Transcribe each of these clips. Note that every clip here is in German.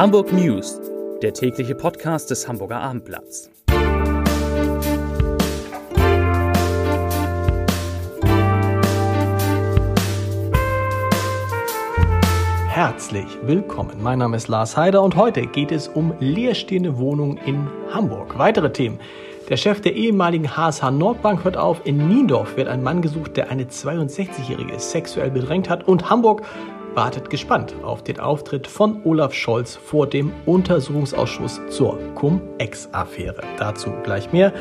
Hamburg News, der tägliche Podcast des Hamburger Abendblatts. Herzlich willkommen. Mein Name ist Lars Heider und heute geht es um leerstehende Wohnungen in Hamburg. Weitere Themen. Der Chef der ehemaligen HSH Nordbank hört auf. In Niendorf wird ein Mann gesucht, der eine 62-Jährige sexuell bedrängt hat. Und Hamburg wartet gespannt auf den Auftritt von Olaf Scholz vor dem Untersuchungsausschuss zur Cum-Ex-Affäre. Dazu gleich mehr.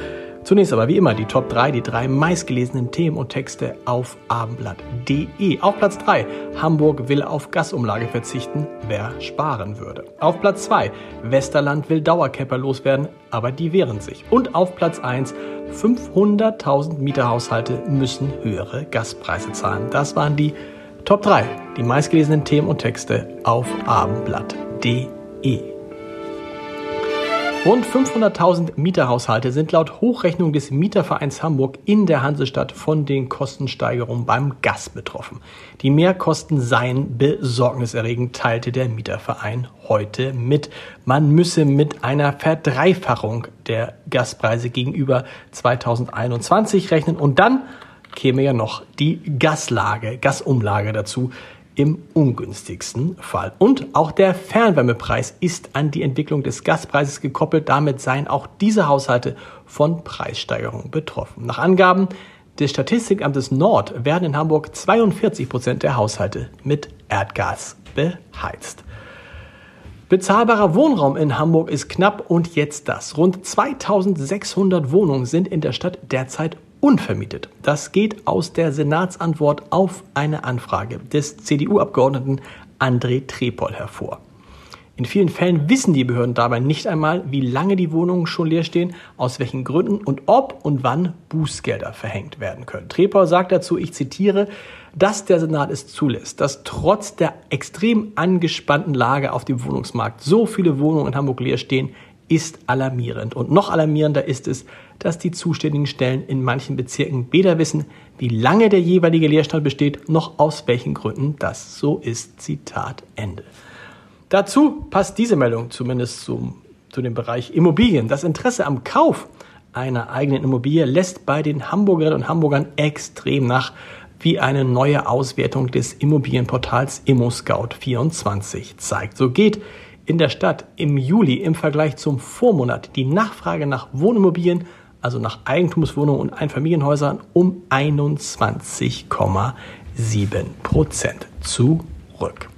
Zunächst aber wie immer die Top 3, die drei meistgelesenen Themen und Texte auf abendblatt.de. Auf Platz 3, Hamburg will auf Gasumlage verzichten, wer sparen würde. Auf Platz 2, Westerland will Dauerkepper loswerden, aber die wehren sich. Und auf Platz 1, 500.000 Mieterhaushalte müssen höhere Gaspreise zahlen. Das waren die Top 3, die meistgelesenen Themen und Texte auf abendblatt.de. Rund 500.000 Mieterhaushalte sind laut Hochrechnung des Mietervereins Hamburg in der Hansestadt von den Kostensteigerungen beim Gas betroffen. Die Mehrkosten seien besorgniserregend, teilte der Mieterverein heute mit. Man müsse mit einer Verdreifachung der Gaspreise gegenüber 2021 rechnen und dann käme ja noch die Gaslage, Gasumlage dazu im ungünstigsten Fall. Und auch der Fernwärmepreis ist an die Entwicklung des Gaspreises gekoppelt. Damit seien auch diese Haushalte von Preissteigerungen betroffen. Nach Angaben des Statistikamtes Nord werden in Hamburg 42 Prozent der Haushalte mit Erdgas beheizt. Bezahlbarer Wohnraum in Hamburg ist knapp und jetzt das. Rund 2600 Wohnungen sind in der Stadt derzeit unvermietet. Das geht aus der Senatsantwort auf eine Anfrage des CDU-Abgeordneten André Trepol hervor. In vielen Fällen wissen die Behörden dabei nicht einmal, wie lange die Wohnungen schon leer stehen, aus welchen Gründen und ob und wann Bußgelder verhängt werden können. Trepol sagt dazu, ich zitiere, dass der Senat es zulässt, dass trotz der extrem angespannten Lage auf dem Wohnungsmarkt so viele Wohnungen in Hamburg leer stehen, ist alarmierend. Und noch alarmierender ist es, dass die zuständigen Stellen in manchen Bezirken weder wissen, wie lange der jeweilige Leerstand besteht, noch aus welchen Gründen das so ist. Zitat Ende. Dazu passt diese Meldung zumindest zum, zu dem Bereich Immobilien. Das Interesse am Kauf einer eigenen Immobilie lässt bei den Hamburgerinnen und Hamburgern extrem nach, wie eine neue Auswertung des Immobilienportals ImmoScout24 zeigt. So geht in der Stadt im Juli im Vergleich zum Vormonat die Nachfrage nach Wohnimmobilien, also nach Eigentumswohnungen und Einfamilienhäusern, um 21,7 Prozent zurück.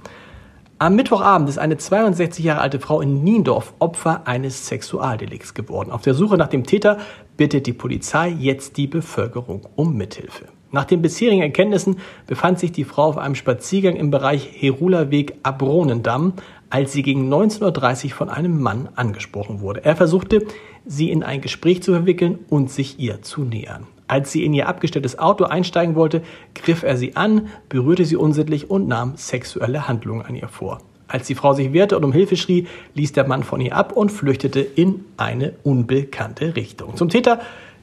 Am Mittwochabend ist eine 62 Jahre alte Frau in Niendorf Opfer eines Sexualdelikts geworden. Auf der Suche nach dem Täter bittet die Polizei jetzt die Bevölkerung um Mithilfe. Nach den bisherigen Erkenntnissen befand sich die Frau auf einem Spaziergang im Bereich Herulaweg Abronendamm, als sie gegen 19.30 Uhr von einem Mann angesprochen wurde. Er versuchte, sie in ein Gespräch zu verwickeln und sich ihr zu nähern. Als sie in ihr abgestelltes Auto einsteigen wollte, griff er sie an, berührte sie unsittlich und nahm sexuelle Handlungen an ihr vor. Als die Frau sich wehrte und um Hilfe schrie, ließ der Mann von ihr ab und flüchtete in eine unbekannte Richtung. Zum Täter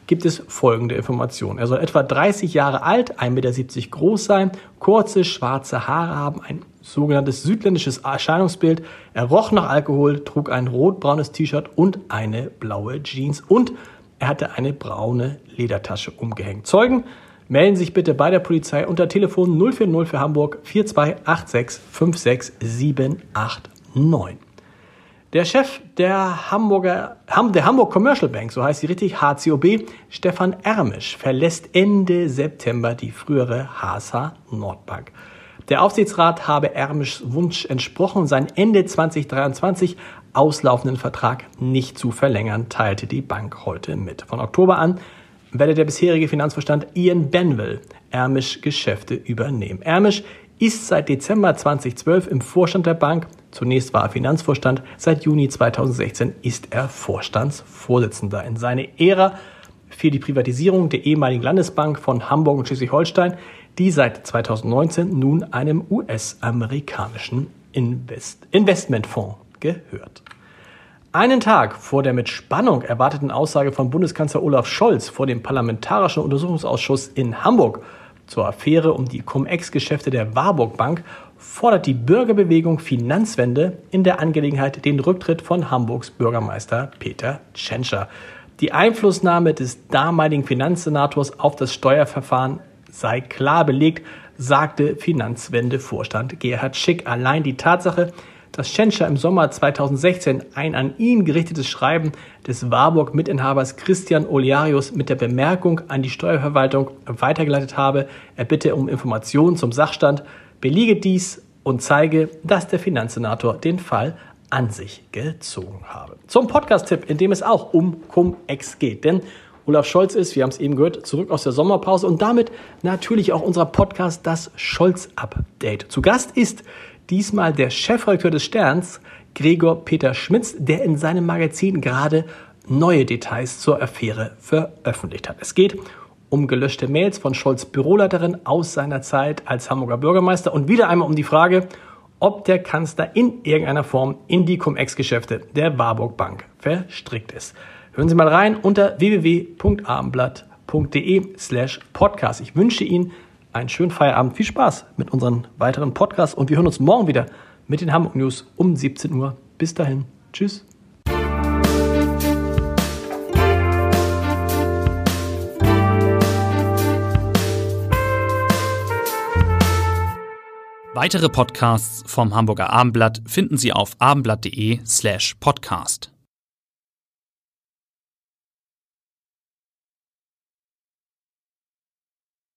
gibt es folgende Informationen. Er soll etwa 30 Jahre alt, 1,70 Meter groß sein, kurze schwarze Haare haben, ein sogenanntes südländisches Erscheinungsbild. Er roch nach Alkohol, trug ein rotbraunes T-Shirt und eine blaue Jeans und er hatte eine braune Ledertasche umgehängt. Zeugen melden sich bitte bei der Polizei unter Telefon 040 für Hamburg 4286 56789. Der Chef der Hamburger, der Hamburg Commercial Bank, so heißt sie richtig, HCOB, Stefan Ermisch, verlässt Ende September die frühere HSH Nordbank. Der Aufsichtsrat habe Ermischs Wunsch entsprochen, seinen Ende 2023 auslaufenden Vertrag nicht zu verlängern, teilte die Bank heute mit. Von Oktober an werde der bisherige Finanzvorstand Ian Benville Ermisch Geschäfte übernehmen. Ermisch ist seit Dezember 2012 im Vorstand der Bank. Zunächst war er Finanzvorstand, seit Juni 2016 ist er Vorstandsvorsitzender. In seine Ära fiel die Privatisierung der ehemaligen Landesbank von Hamburg und Schleswig-Holstein, die seit 2019 nun einem US-amerikanischen Invest Investmentfonds gehört. Einen Tag vor der mit Spannung erwarteten Aussage von Bundeskanzler Olaf Scholz vor dem Parlamentarischen Untersuchungsausschuss in Hamburg zur Affäre um die Cum-Ex-Geschäfte der Warburg Bank fordert die Bürgerbewegung Finanzwende in der Angelegenheit den Rücktritt von Hamburgs Bürgermeister Peter Tschentscher. Die Einflussnahme des damaligen Finanzsenators auf das Steuerverfahren sei klar belegt, sagte Finanzwende-Vorstand Gerhard Schick. Allein die Tatsache, dass Tschentscher im Sommer 2016 ein an ihn gerichtetes Schreiben des Warburg-Mitinhabers Christian Oliarius mit der Bemerkung an die Steuerverwaltung weitergeleitet habe, er bitte um Informationen zum Sachstand, belege dies und zeige, dass der Finanzsenator den Fall an sich gezogen habe. Zum Podcast-Tipp, in dem es auch um Cum-Ex geht. Denn Olaf Scholz ist, wir haben es eben gehört, zurück aus der Sommerpause und damit natürlich auch unser Podcast, das Scholz-Update. Zu Gast ist diesmal der Chefredakteur des Sterns, Gregor Peter Schmitz, der in seinem Magazin gerade neue Details zur Affäre veröffentlicht hat. Es geht um gelöschte Mails von Scholz Büroleiterin aus seiner Zeit als Hamburger Bürgermeister und wieder einmal um die Frage, ob der Kanzler in irgendeiner Form in die Cum-Ex-Geschäfte der Warburg Bank verstrickt ist. Hören Sie mal rein unter www.abendblatt.de slash podcast. Ich wünsche Ihnen einen schönen Feierabend, viel Spaß mit unseren weiteren Podcasts und wir hören uns morgen wieder mit den Hamburg News um 17 Uhr. Bis dahin. Tschüss. Weitere Podcasts vom Hamburger Abendblatt finden Sie auf abendblatt.de slash podcast.